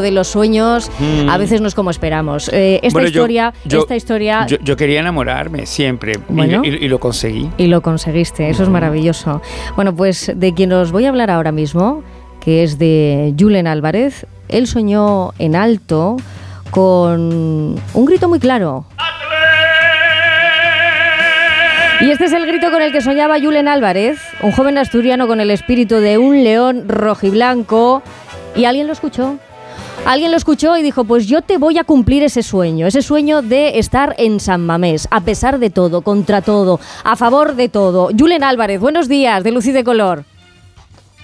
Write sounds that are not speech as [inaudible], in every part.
de los sueños Mm. a veces no es como esperamos. Eh, esta Bueno, historia, yo- esta historia Yo, yo quería enamorarme siempre y- Bueno. y, y lo conseguí. y lo conseguiste, eso es maravilloso. Bueno, pues de quien os voy a hablar ahora mismo, que es de Julen Álvarez, él soñó en alto con un grito muy claro. Y este es el grito con el que soñaba Julen Álvarez, un joven asturiano con el espíritu de un león rojiblanco. ¿Y alguien lo escuchó? Alguien lo escuchó y dijo, pues yo te voy a cumplir ese sueño, ese sueño de estar en San Mamés, a pesar de todo, contra todo, a favor de todo. Julen Álvarez, buenos días, de Luz y de Color.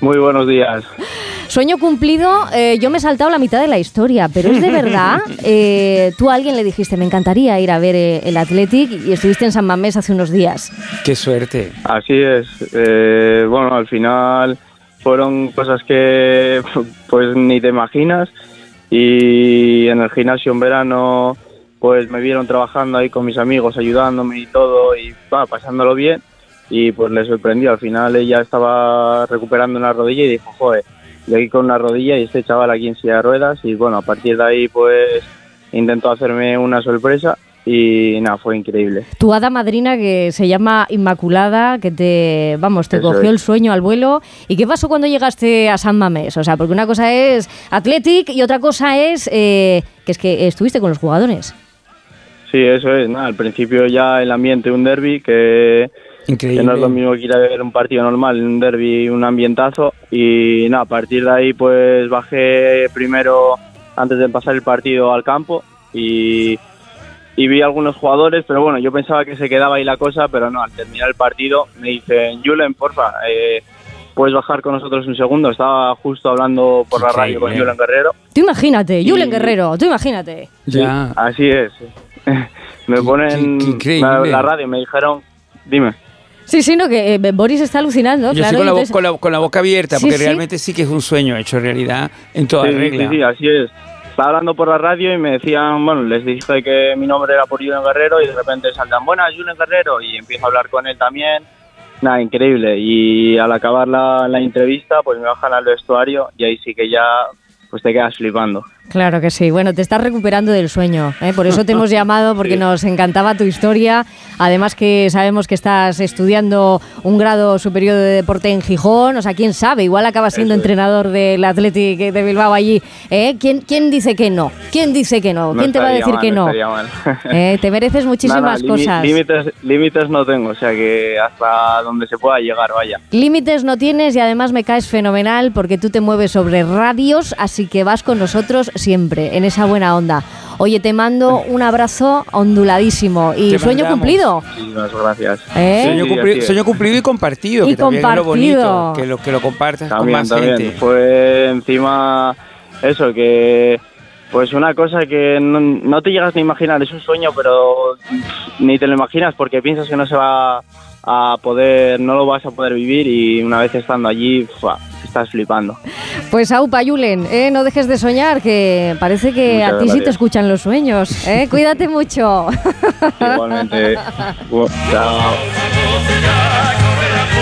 Muy buenos días. Sueño cumplido, eh, yo me he saltado la mitad de la historia, pero es de verdad. [laughs] Eh, tú a alguien le dijiste, me encantaría ir a ver eh, el Athletic y estuviste en San Mamés hace unos días. Qué suerte. Así es. Eh, bueno, al final fueron cosas que [laughs] pues ni te imaginas y en el gimnasio en verano pues me vieron trabajando ahí con mis amigos, ayudándome y todo y va, pasándolo bien. Y pues le sorprendió. Al final ella estaba recuperando una rodilla y dijo, joder, de aquí con una rodilla y este chaval aquí en silla de ruedas y bueno, a partir de ahí pues intentó hacerme una sorpresa y nada, fue increíble. Tu hada madrina que se llama Inmaculada, que te, vamos, te Eso cogió es. el sueño al vuelo. ¿Y qué pasó cuando llegaste a San Mamés? O sea, porque una cosa es Athletic y otra cosa es eh, que es que estuviste con los jugadores. Sí, eso es. Nada, al principio ya el ambiente, un derby, que, que no es lo mismo que ir a ver un partido normal, un derby, un ambientazo. Y nada, a partir de ahí pues bajé primero antes de pasar el partido al campo y, y vi algunos jugadores, pero bueno, yo pensaba que se quedaba ahí la cosa, pero no, al terminar el partido me dicen, Julen, porfa, eh, puedes bajar con nosotros un segundo. Estaba justo hablando por la radio con. Julen Guerrero. Tú imagínate, Y- Julen Guerrero, tú imagínate. Ya. Así es. [laughs] me ponen qué- la, la radio y me dijeron, dime. Sí, sí, no, que eh, Boris está alucinando, Yo claro. estoy con la, y bo- entonces- con, la, con la boca abierta, Sí, porque sí. realmente sí que es un sueño hecho realidad en toda Sí, regla. sí, sí, así es. Estaba hablando por la radio y me decían, bueno, les dije que mi nombre era por Julen Guerrero y de repente saltan, buenas, Julen Guerrero, y empiezo a hablar con él también. Nada, increíble. Y al acabar la, la entrevista, pues me bajan al vestuario y ahí sí que ya, pues te quedas flipando. Claro que sí. Bueno, te estás recuperando del sueño. ¿eh? Por eso te hemos llamado, porque Sí. nos encantaba tu historia. Además que sabemos que estás estudiando un grado superior de deporte en Gijón. O sea, quién sabe, igual acabas siendo Eso es. entrenador del Athletic de Bilbao allí. ¿eh? ¿Quién, ¿Quién dice que no? ¿Quién dice que no? No ¿Quién te va a decir mal, que no? mal. [laughs] ¿Eh? Te mereces muchísimas Nada, cosas. Límites, límites no tengo, o sea que hasta donde se pueda llegar, vaya. Límites no tienes y además me caes fenomenal porque tú te mueves sobre radios, así que vas con nosotros siempre, en esa buena onda. Oye, te mando un abrazo onduladísimo y Te sueño cumplido. Muchísimas gracias. ¿Eh? Sueño, Sí, cumpli- así es. sueño cumplido y compartido, Y que también es lo compartido. bonito, que lo, que lo compartas con También, más también. gente. Fue encima eso, que pues una cosa que no, no te llegas ni a imaginar, es un sueño, pero ni te lo imaginas porque piensas que no se va a poder, no lo vas a poder vivir y una vez estando allí, estás flipando. Pues aupa, Julen, ¿eh? no dejes de soñar, que parece que Muchas a ti sí te escuchan los sueños. ¿eh? [laughs] Cuídate mucho. Igualmente. [laughs] Chao.